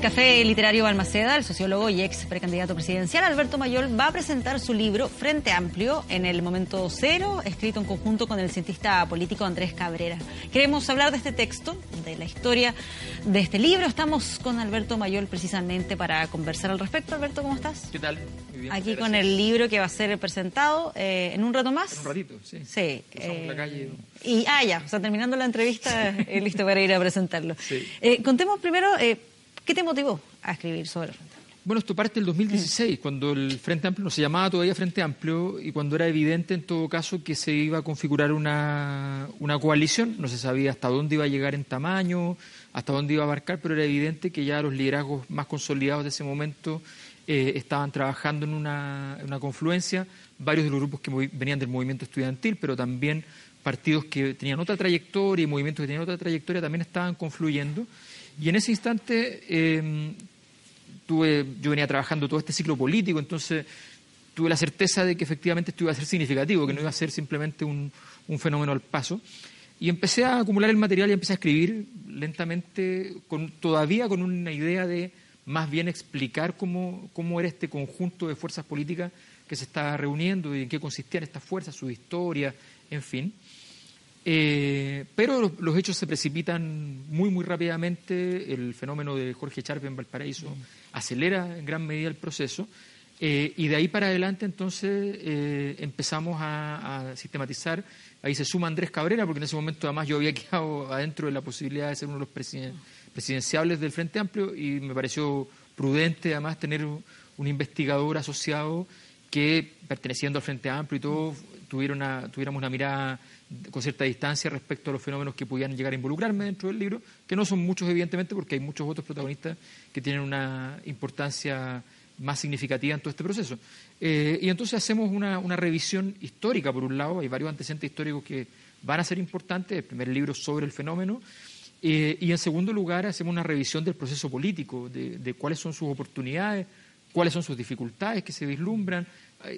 Café Literario Balmaceda, el sociólogo y ex precandidato presidencial Alberto Mayol va a presentar su libro Frente Amplio en el momento cero, escrito en conjunto con el cientista político Andrés Cabrera. Queremos hablar de este texto, de la historia de este libro. Estamos con Alberto Mayol precisamente para conversar al respecto. Alberto, ¿cómo estás? ¿Qué tal? Muy bien, Aquí con el libro que va a ser presentado eh, en un rato más. En un ratito, sí. Sí. Eh, la calle. Y, ah, ya, o sea, terminando la entrevista, eh, listo para ir a presentarlo. Sí. Eh, contemos primero ¿Qué te motivó a escribir sobre el Frente Amplio? Bueno, esto parte del 2016, cuando el Frente Amplio no se llamaba todavía Frente Amplio y cuando era evidente en todo caso que se iba a configurar una, una coalición. No se sabía hasta dónde iba a llegar en tamaño, hasta dónde iba a abarcar, pero era evidente que ya los liderazgos más consolidados de ese momento eh, estaban trabajando en una, en una confluencia. Varios de los grupos que venían del movimiento estudiantil, pero también partidos que tenían otra trayectoria y movimientos que tenían otra trayectoria también estaban confluyendo. Y en ese instante em, tuve, yo venía trabajando todo este ciclo político, entonces tuve la certeza de que efectivamente esto iba a ser significativo, que no iba a ser simplemente un, fenómeno al paso. Y empecé a acumular el material y empecé a escribir lentamente, todavía con una idea de más bien explicar cómo, cómo era este conjunto de fuerzas políticas que se estaba reuniendo y en qué consistían estas fuerzas, su historia, en fin. Eh, pero los, hechos se precipitan muy, muy rápidamente. El fenómeno de Jorge Charpe en Valparaíso acelera en gran medida el proceso. Eh, y de ahí para adelante, entonces, eh, empezamos a, sistematizar. Ahí se suma Andrés Cabrera, porque en ese momento, además, yo había quedado adentro de la posibilidad de ser uno de los presidenciables del Frente Amplio y me pareció prudente, además, tener un investigador asociado que, perteneciendo al Frente Amplio y todo, tuviera tuviéramos una mirada con cierta distancia respecto a los fenómenos que pudieran llegar a involucrarme dentro del libro, que no son muchos evidentemente porque hay muchos otros protagonistas que tienen una importancia más significativa en todo este proceso. Eh, y entonces hacemos una, revisión histórica, por un lado, hay varios antecedentes históricos que van a ser importantes, el primer libro sobre el fenómeno, eh, y en segundo lugar hacemos una revisión del proceso político, de cuáles son sus oportunidades, cuáles son sus dificultades que se vislumbran,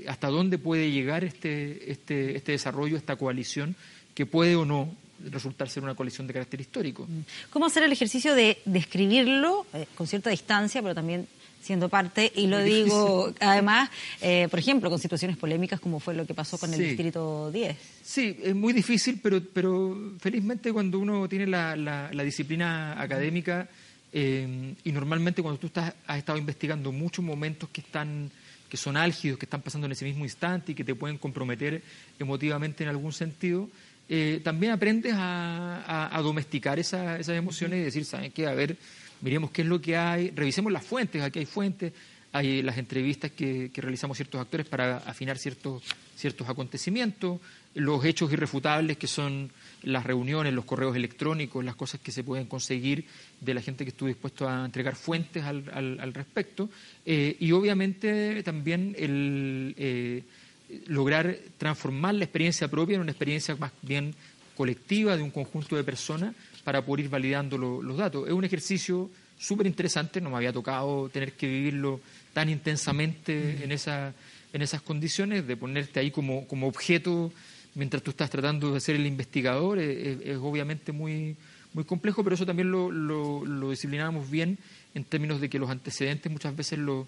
hasta dónde puede llegar este, este, este desarrollo, esta coalición, que puede o no resultar ser una coalición de carácter histórico. Mm. ¿Cómo hacer el ejercicio de describirlo eh, con cierta distancia, pero también siendo parte, y lo digo además, eh, por ejemplo, con situaciones polémicas como fue lo que pasó con el Distrito 10? Sí, es muy difícil, pero, pero felizmente cuando uno tiene la, la, disciplina académica eh, y normalmente cuando tú estás, has estado investigando muchos momentos que están que son álgidos, que están pasando en ese mismo instante y que te pueden comprometer emotivamente en algún sentido, eh, también aprendes a, domesticar esas emociones y decir, ¿saben qué? A ver, miremos qué es lo que hay, revisemos las fuentes, aquí hay fuentes, hay las entrevistas que, realizamos ciertos actores para afinar ciertos, ciertos acontecimientos, los hechos irrefutables que son las reuniones, los correos electrónicos, las cosas que se pueden conseguir de la gente que estuvo dispuesto a entregar fuentes al, al, respecto, eh, y obviamente también el eh, lograr transformar la experiencia propia en una experiencia más bien colectiva de un conjunto de personas para poder ir validando los datos. Es un ejercicio súper interesante, no me había tocado tener que vivirlo tan intensamente en, esa, en esas condiciones, de ponerte ahí como, como objeto mientras tú estás tratando de ser el investigador, es, obviamente muy, muy complejo, pero eso también lo, lo, disciplinábamos bien en términos de que los antecedentes muchas veces lo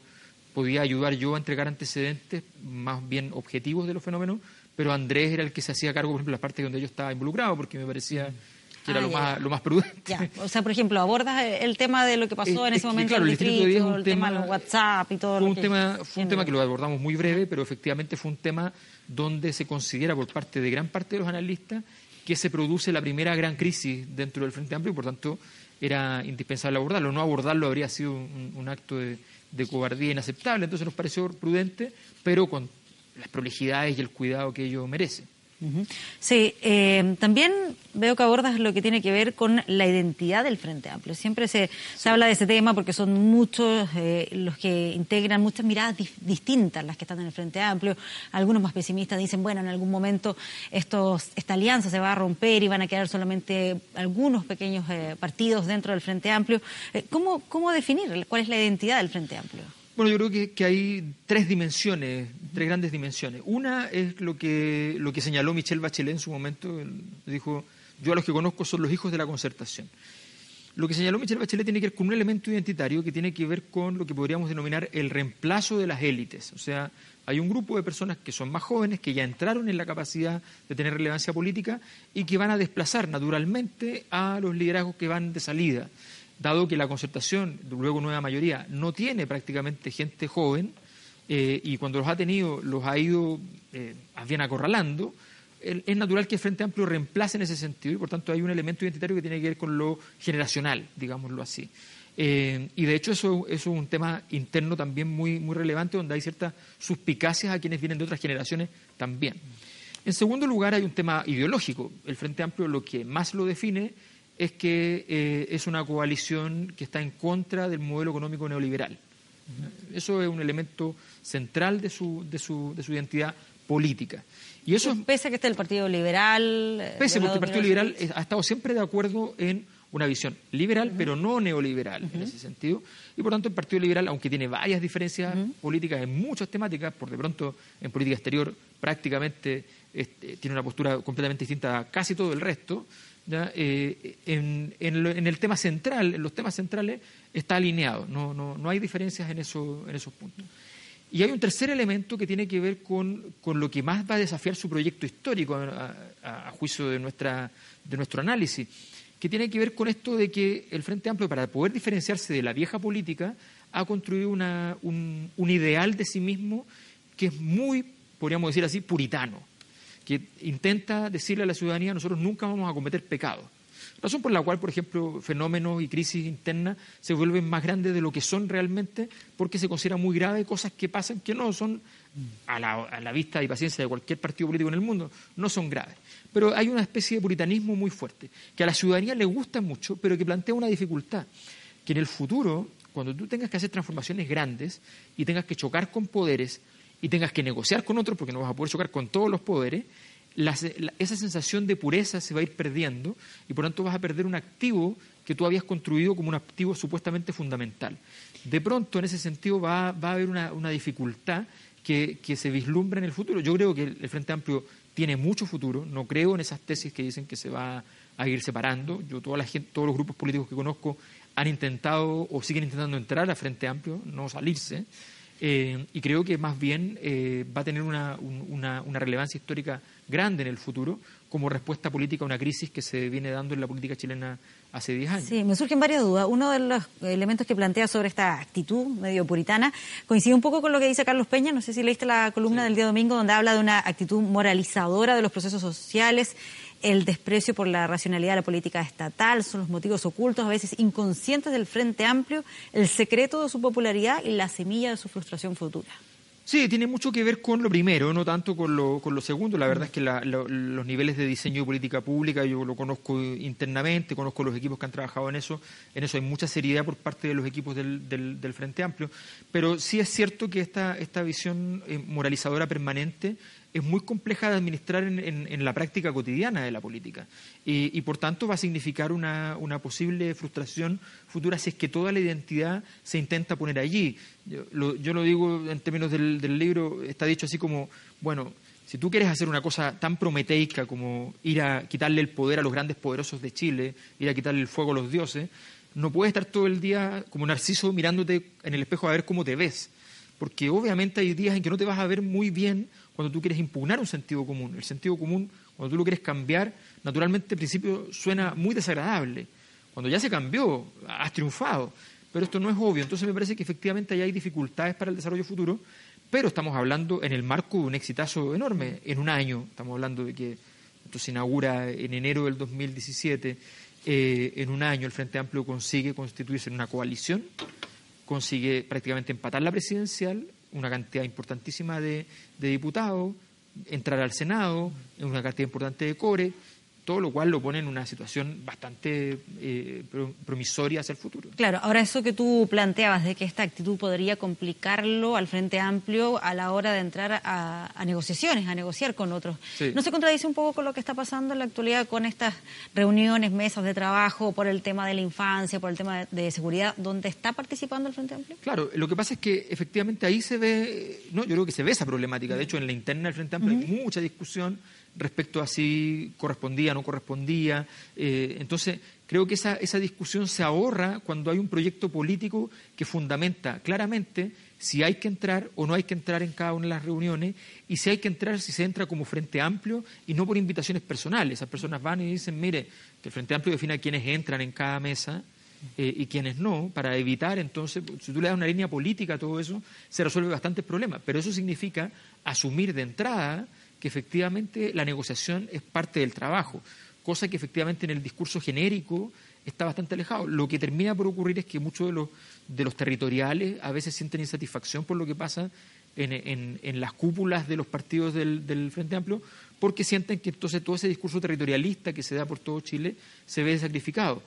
podía ayudar yo a entregar antecedentes más bien objetivos de los fenómenos, pero Andrés era el que se hacía cargo, por ejemplo, de la parte donde yo estaba involucrado, porque me parecía que era ah, lo, más, lo más prudente. O sea, por ejemplo, abordas el tema de lo que pasó en ese momento claro, el distrito, distrito el tema, de los WhatsApp y todo fue lo un que tema Fue un tema que lo abordamos muy breve, pero efectivamente fue un tema donde se considera por parte de gran parte de los analistas que se produce la primera gran crisis dentro del Frente Amplio y por tanto era indispensable abordarlo. No abordarlo habría sido un, acto de, de, cobardía inaceptable, entonces nos pareció prudente, pero con las prolijidades y el cuidado que ello merece. Sí, eh, también veo que abordas lo que tiene que ver con la identidad del Frente Amplio. Siempre se, se habla de ese tema porque son muchos eh, los que integran muchas miradas distintas las que están en el Frente Amplio. Algunos más pesimistas dicen, bueno, en algún momento estos, esta alianza se va a romper y van a quedar solamente algunos pequeños eh, partidos dentro del Frente Amplio. ¿cómo, ¿Cómo definir cuál es la identidad del Frente Amplio? Bueno, yo creo que, hay tres dimensiones, tres grandes dimensiones. Una es lo que, lo que señaló Michelle Bachelet en su momento. dijo, yo a los que conozco son los hijos de la concertación. Lo que señaló Michelle Bachelet tiene que ver con un elemento identitario que tiene que ver con lo que podríamos denominar el reemplazo de las élites. O sea, hay un grupo de personas que son más jóvenes, que ya entraron en la capacidad de tener relevancia política y que van a desplazar naturalmente a los liderazgos que van de salida dado que la concertación, luego nueva mayoría, no tiene prácticamente gente joven eh, y cuando los ha tenido los ha ido eh, bien acorralando, es natural que el Frente Amplio reemplace en ese sentido y por tanto hay un elemento identitario que tiene que ver con lo generacional, digámoslo así. Eh, y de hecho eso, es un tema interno también muy, muy relevante donde hay ciertas suspicacias a quienes vienen de otras generaciones también. En segundo lugar hay un tema ideológico. El Frente Amplio lo que más lo define es que eh, es una coalición que está en contra del modelo económico neoliberal. Eso es un elemento central de su, de su, de su identidad política. Y eso pese a que esté el Partido Liberal. Eh, pese porque el Partido Liberal ha estado siempre de acuerdo en una visión liberal, pero no neoliberal en ese sentido. Y por tanto, el Partido Liberal, aunque tiene varias diferencias políticas en muchas temáticas, por de pronto en política exterior prácticamente este, tiene una postura completamente distinta a casi todo el resto. Eh, en, el tema central, en los temas centrales, está alineado, no, no, no hay diferencias en, eso, en esos puntos. Y hay un tercer elemento que tiene que ver con, con lo que más va a desafiar su proyecto histórico a, juicio de, nuestra, de nuestro análisis, que tiene que ver con esto de que el Frente Amplio, para poder diferenciarse de la vieja política, ha construido una, un, un ideal de sí mismo que es muy, podríamos decir así, puritano que intenta decirle a la ciudadanía nosotros nunca vamos a cometer pecados. Razón por la cual, por ejemplo, fenómenos y crisis internas se vuelven más grandes de lo que son realmente porque se considera muy grave cosas que pasan que no son, a la, a la vista y paciencia de cualquier partido político en el mundo, no son graves. Pero hay una especie de puritanismo muy fuerte, que a la ciudadanía le gusta mucho, pero que plantea una dificultad, que en el futuro, cuando tú tengas que hacer transformaciones grandes y tengas que chocar con poderes y tengas que negociar con otros, porque no vas a poder chocar con todos los poderes, esa sensación de pureza se va a ir perdiendo y por tanto vas a perder un activo que tú habías construido como un activo supuestamente fundamental. De pronto, en ese sentido, va, a haber una, dificultad que, se vislumbra en el futuro. Yo creo que el, Frente Amplio tiene mucho futuro, no creo en esas tesis que dicen que se va a ir separando. Yo, toda la todos los grupos políticos que conozco han intentado o siguen intentando entrar al Frente Amplio, no salirse. Eh, y creo que más bien eh, va a tener una, relevancia histórica grande en el futuro como respuesta política a una crisis que se viene dando en la política chilena hace 10 años. Sí, me surgen varias dudas. Uno de los elementos que plantea sobre esta actitud medio puritana coincide un poco con lo que dice Carlos Peña. No sé si leíste la columna del día domingo donde habla de una actitud moralizadora de los procesos sociales el desprecio por la racionalidad de la política estatal, son los motivos ocultos, a veces inconscientes del Frente Amplio, el secreto de su popularidad y la semilla de su frustración futura. Sí, tiene mucho que ver con lo primero, no tanto con lo, con lo segundo. La verdad es que los niveles de diseño de política pública yo lo conozco internamente, conozco los equipos que han trabajado en eso. En eso hay mucha seriedad por parte de los equipos del, del, Frente Amplio. Pero sí es cierto que esta, esta visión eh, moralizadora permanente es muy compleja de administrar en, la práctica cotidiana de la política y, por tanto va a significar una, posible frustración futura si es que toda la identidad se intenta poner allí. Yo lo, digo en términos del, libro, está dicho así como, bueno, si tú quieres hacer una cosa tan prometeica como ir a quitarle el poder a los grandes poderosos de Chile, ir a quitarle el fuego a los dioses, no puedes estar todo el día como Narciso mirándote en el espejo a ver cómo te ves, porque obviamente hay días en que no te vas a ver muy bien cuando tú quieres impugnar un sentido común. El sentido común, cuando tú lo quieres cambiar, naturalmente al principio suena muy desagradable. Cuando ya se cambió, has triunfado. Pero esto no es obvio. Entonces me parece que efectivamente hay dificultades para el desarrollo futuro, pero estamos hablando en el marco de un exitazo enorme. En un año, estamos hablando de que esto se inaugura en enero del 2017. Eh, en un año el Frente Amplio consigue constituirse en una coalición, consigue prácticamente empatar la presidencial, una cantidad importantísima de, diputados, entrar al Senado, en una cantidad importante de core, todo lo cual lo pone en una situación bastante eh, promisoria hacia el futuro. Claro, ahora eso que tú planteabas de que esta actitud podría complicarlo al Frente Amplio a la hora de entrar a, negociaciones, a negociar con otros. ¿No se contradice un poco con lo que está pasando en la actualidad con estas reuniones, mesas de trabajo por el tema de la infancia, por el tema de, seguridad, donde está participando el Frente Amplio? Claro, lo que pasa es que efectivamente ahí se ve, no, yo creo que se ve esa problemática. De hecho, en la interna del Frente Amplio hay mucha discusión respecto a si correspondía o no correspondía. Eh, entonces, creo que esa, esa discusión se ahorra cuando hay un proyecto político que fundamenta claramente si hay que entrar o no hay que entrar en cada una de las reuniones y si hay que entrar, si se entra como Frente Amplio y no por invitaciones personales. Esas personas van y dicen, mire, que el Frente Amplio defina quiénes entran en cada mesa eh, y quienes no, para evitar entonces, si tú le das una línea política a todo eso, se resuelve bastantes problemas. Pero eso significa asumir de entrada que efectivamente la negociación es parte del trabajo, cosa que efectivamente en el discurso genérico está bastante alejado. Lo que termina por ocurrir es que muchos de los, de los territoriales a veces sienten insatisfacción por lo que pasa en, en, las cúpulas de los partidos del, del, Frente Amplio, porque sienten que entonces todo ese discurso territorialista que se da por todo Chile se ve sacrificado.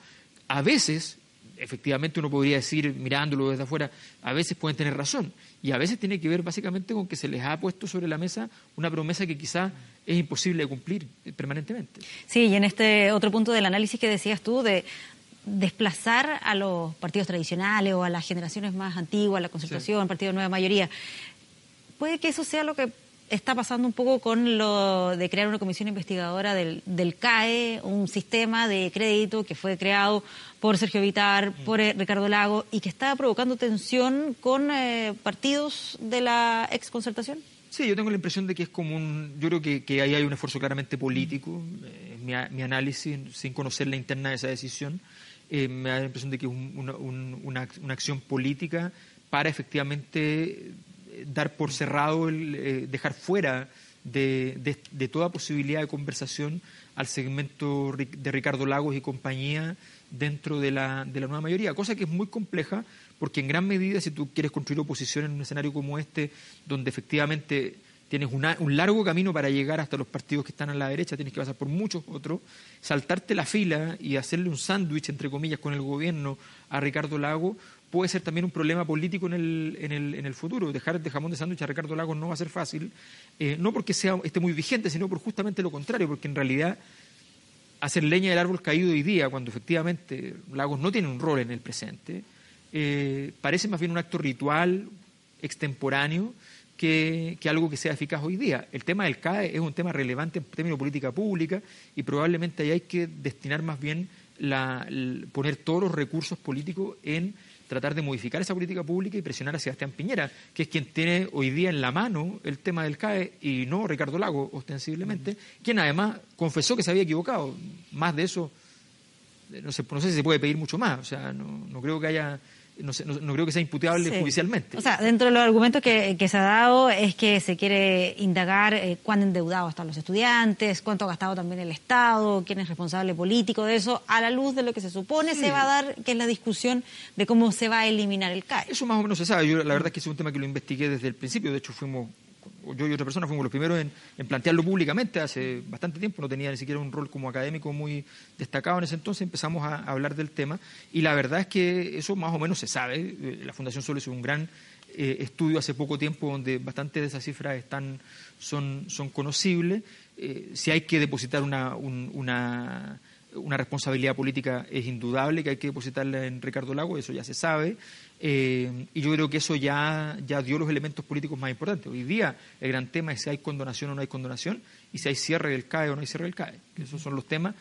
A veces, efectivamente uno podría decir, mirándolo desde afuera, a veces pueden tener razón. Y a veces tiene que ver básicamente con que se les ha puesto sobre la mesa una promesa que quizá es imposible de cumplir permanentemente. Sí, y en este otro punto del análisis que decías tú de desplazar a los partidos tradicionales o a las generaciones más antiguas, la concertación, partido de nueva mayoría, puede que eso sea lo que está pasando un poco con lo de crear una comisión investigadora del, del CAE, un sistema de crédito que fue creado por Sergio Vitar, por eh, Ricardo Lago, y que está provocando tensión con eh, partidos de la exconcertación? Sí, yo tengo la impresión de que es como un. Yo creo que, que ahí hay un esfuerzo claramente político. Eh, mi, mi, análisis, sin conocer la interna de esa decisión, me da la impresión de que es una, una, una acción política para efectivamente dar por cerrado, el, eh, dejar fuera de, de, toda posibilidad de conversación al segmento de Ricardo Lagos y compañía dentro de la, de la nueva mayoría, cosa que es muy compleja porque en gran medida si tú quieres construir oposición en un escenario como este, donde efectivamente tienes un largo camino para llegar hasta los partidos que están a la derecha, tienes que pasar por muchos otros, saltarte la fila y hacerle un sándwich, entre comillas, con el gobierno a Ricardo Lago, puede ser también un problema político en el, en el, en el futuro. Dejar de jamón de sándwich a Ricardo Lagos no va a ser fácil, eh, no porque sea, esté muy vigente, sino por justamente lo contrario, porque en realidad hacer leña del árbol caído hoy día, cuando efectivamente Lagos no tiene un rol en el presente, eh, parece más bien un acto ritual, extemporáneo, que, que, algo que sea eficaz hoy día. El tema del CAE es un tema relevante en términos de política pública y probablemente ahí hay que destinar más bien la, poner todos los recursos políticos en tratar de modificar esa política pública y presionar a Sebastián Piñera, que es quien tiene hoy día en la mano el tema del CAE y no Ricardo Lago, ostensiblemente, quien además confesó que se había equivocado. Más de eso, no sé, no sé si se puede pedir mucho más. O sea, no, no creo que haya no, no, creo que sea imputable judicialmente. O sea, dentro de los argumentos que, se ha dado es que se quiere indagar eh, cuán endeudados están los estudiantes, cuánto ha gastado también el Estado, quién es responsable político de eso, a la luz de lo que se supone se va a dar, que es la discusión de cómo se va a eliminar el CAE. Eso más o menos se sabe. Yo la verdad es que es un tema que lo investigué desde el principio. De hecho, fuimos yo y otra persona fuimos los primeros en, plantearlo públicamente hace bastante tiempo, no tenía ni siquiera un rol como académico muy destacado en ese entonces, empezamos a, hablar del tema y la verdad es que eso más o menos se sabe. Eh, la Fundación Sol hizo un gran eh, estudio hace poco tiempo donde bastantes de esas cifras están, son, son conocibles. Eh, si hay que depositar una, una una responsabilidad política es indudable que hay que depositarla en Ricardo Lago, eso ya se sabe. Eh, y yo creo que eso ya, ya dio los elementos políticos más importantes. Hoy día el gran tema es si hay condonación o no hay condonación y si hay cierre del CAE o no hay cierre del CAE. Esos son los temas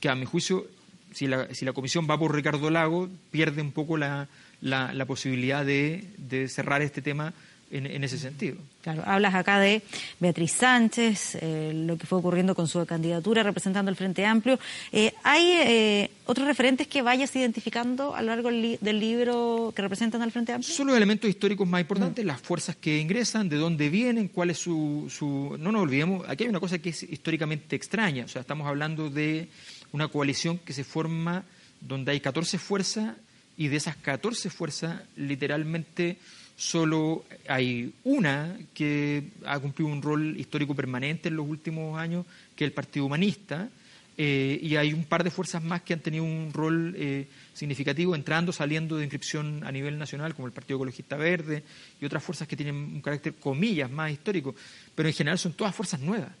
que, a mi juicio, si la, si la comisión va por Ricardo Lago, pierde un poco la, la, posibilidad de, de cerrar este tema en, ese sentido. Claro, hablas acá de Beatriz Sánchez, eh, lo que fue ocurriendo con su candidatura representando el Frente Amplio. Eh, ¿Hay eh, otros referentes que vayas identificando a lo largo del libro que representan al Frente Amplio? Son los elementos históricos más importantes, las fuerzas que ingresan, de dónde vienen, cuál es su, su... No nos olvidemos, aquí hay una cosa que es históricamente extraña, o sea, estamos hablando de una coalición que se forma donde hay 14 fuerzas y de esas 14 fuerzas, literalmente solo hay una que ha cumplido un rol histórico permanente en los últimos años, que es el Partido Humanista, eh, y hay un par de fuerzas más que han tenido un rol eh, significativo entrando, saliendo de inscripción a nivel nacional, como el Partido Ecologista Verde y otras fuerzas que tienen un carácter, comillas, más histórico, pero en general son todas fuerzas nuevas.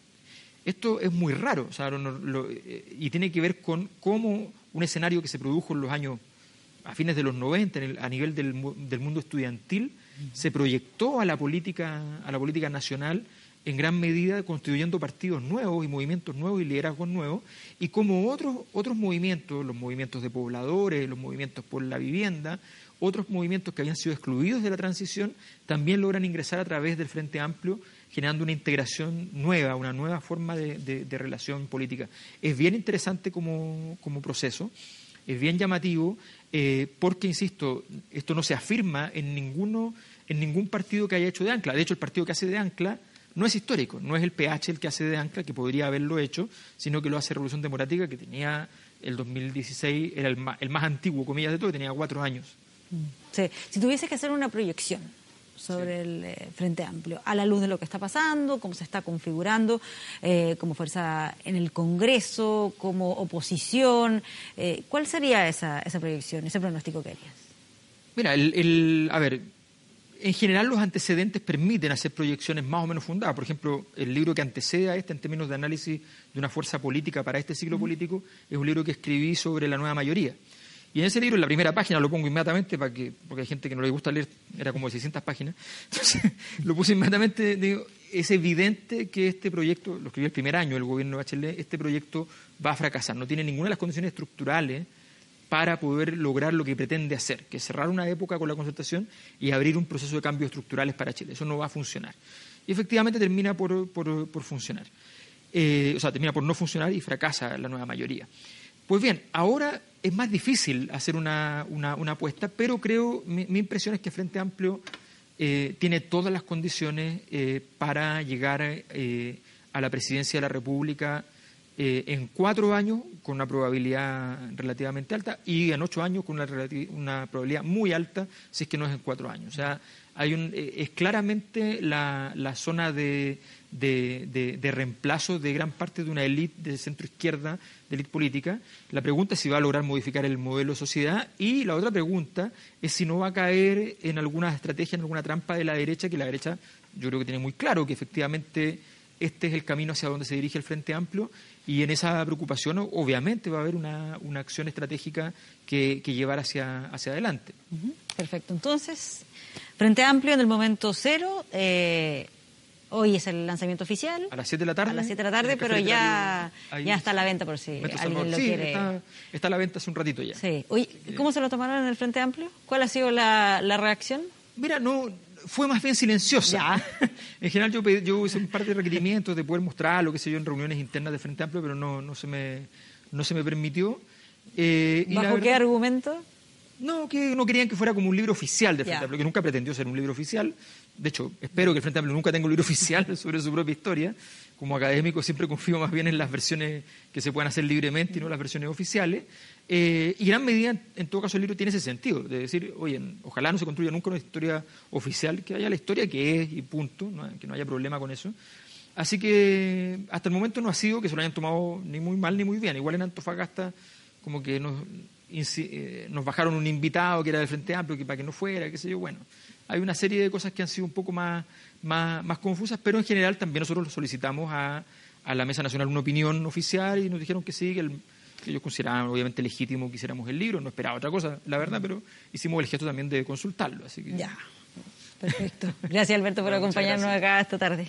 Esto es muy raro eh, y tiene que ver con cómo un escenario que se produjo en los años a fines de los 90 a nivel del, del mundo estudiantil se proyectó a la política a la política nacional en gran medida constituyendo partidos nuevos y movimientos nuevos y liderazgos nuevos, y como otros, otros movimientos, los movimientos de pobladores, los movimientos por la vivienda, otros movimientos que habían sido excluidos de la transición, también logran ingresar a través del Frente Amplio, generando una integración nueva, una nueva forma de, relación política. Es bien interesante como, proceso, es bien llamativo, eh, porque, insisto, esto no se afirma en, ninguno, en ningún partido que haya hecho de ancla. De hecho, el partido que hace de ancla no es histórico, no es el PH el que hace de ancla, que podría haberlo hecho, sino que lo hace Revolución Democrática, que tenía el 2016, era el más, el más antiguo, comillas de todo, que tenía cuatro años. Sí. Si tuviese que hacer una proyección sobre el eh, Frente Amplio, a la luz de lo que está pasando, cómo se está configurando eh, como fuerza en el Congreso, como oposición, eh, ¿cuál sería esa, esa proyección, ese pronóstico que harías? Mira, el, a ver, en general los antecedentes permiten hacer proyecciones más o menos fundadas. Por ejemplo, el libro que antecede a este en términos de análisis de una fuerza política para este ciclo político es un libro que escribí sobre la nueva mayoría. Y en ese libro, en la primera página, lo pongo inmediatamente, para que, porque hay gente que no le gusta leer, era como de 600 páginas, entonces lo puse inmediatamente, digo, es evidente que este proyecto, lo escribí el primer año del gobierno de Bachelet, este proyecto va a fracasar, no tiene ninguna de las condiciones estructurales para poder lograr lo que pretende hacer, que es cerrar una época con la concertación y abrir un proceso de cambios estructurales para Chile. Eso no va a funcionar. Y efectivamente termina por, funcionar. Eh, o sea, termina por no funcionar y fracasa la nueva mayoría. Pues bien, ahora es más difícil hacer una, apuesta, pero creo, mi, impresión es que Frente Amplio eh, tiene todas las condiciones eh, para llegar a la presidencia de la República eh, en cuatro años con una probabilidad relativamente alta y en ocho años con una, una probabilidad muy alta si es que no es en cuatro años. O sea, hay un, eh, es claramente la, zona de, de, reemplazo de gran parte de una élite de centro izquierda, de élite política. La pregunta es si va a lograr modificar el modelo de sociedad y la otra pregunta es si no va a caer en alguna estrategia, en alguna trampa de la derecha, que la derecha yo creo que tiene muy claro que efectivamente este es el camino hacia donde se dirige el Frente Amplio y en esa preocupación, obviamente, va a haber una, una acción estratégica que, llevar hacia, hacia adelante. Perfecto. Entonces, Frente Amplio en el momento cero. Eh, hoy es el lanzamiento oficial. A las 7 de la tarde. A las 7 de la tarde, pero ya, ya está a la venta por si alguien lo sí, quiere. Está, está, a la venta hace un ratito ya. Sí. Oye, ¿cómo se lo tomaron en el Frente Amplio? ¿Cuál ha sido la, la reacción? Mira, no, fue más bien silenciosa. en general yo, yo hice un par de requerimientos de poder mostrar lo que sé yo en reuniones internas de Frente Amplio, pero no, no, se, me, no se me permitió. Eh, ¿Bajo qué argumento? No, que no querían que fuera como un libro oficial de Frente Amplio, que nunca pretendió ser un libro oficial. De hecho, espero que el Frente Amplio nunca tenga un libro oficial sobre su propia historia. Como académico siempre confío más bien en las versiones que se puedan hacer libremente y no las versiones oficiales. Eh, y gran medida, en todo caso, el libro tiene ese sentido, de decir, oye, ojalá no se construya nunca una historia oficial, que haya la historia que es y punto, que no haya problema con eso. Así que hasta el momento no ha sido que se lo hayan tomado ni muy mal ni muy bien. Igual en Antofagasta, como que nos, nos bajaron un invitado que era del Frente Amplio, que para que no fuera, qué sé yo. Bueno, hay una serie de cosas que han sido un poco más, más, más confusas, pero en general también nosotros solicitamos a, a la Mesa Nacional una opinión oficial y nos dijeron que sí, que el ellos consideraban obviamente legítimo que hiciéramos el libro, no esperaba otra cosa, la verdad, pero hicimos el gesto también de consultarlo. Así que... Ya, perfecto. Gracias Alberto por acompañarnos acá esta tarde.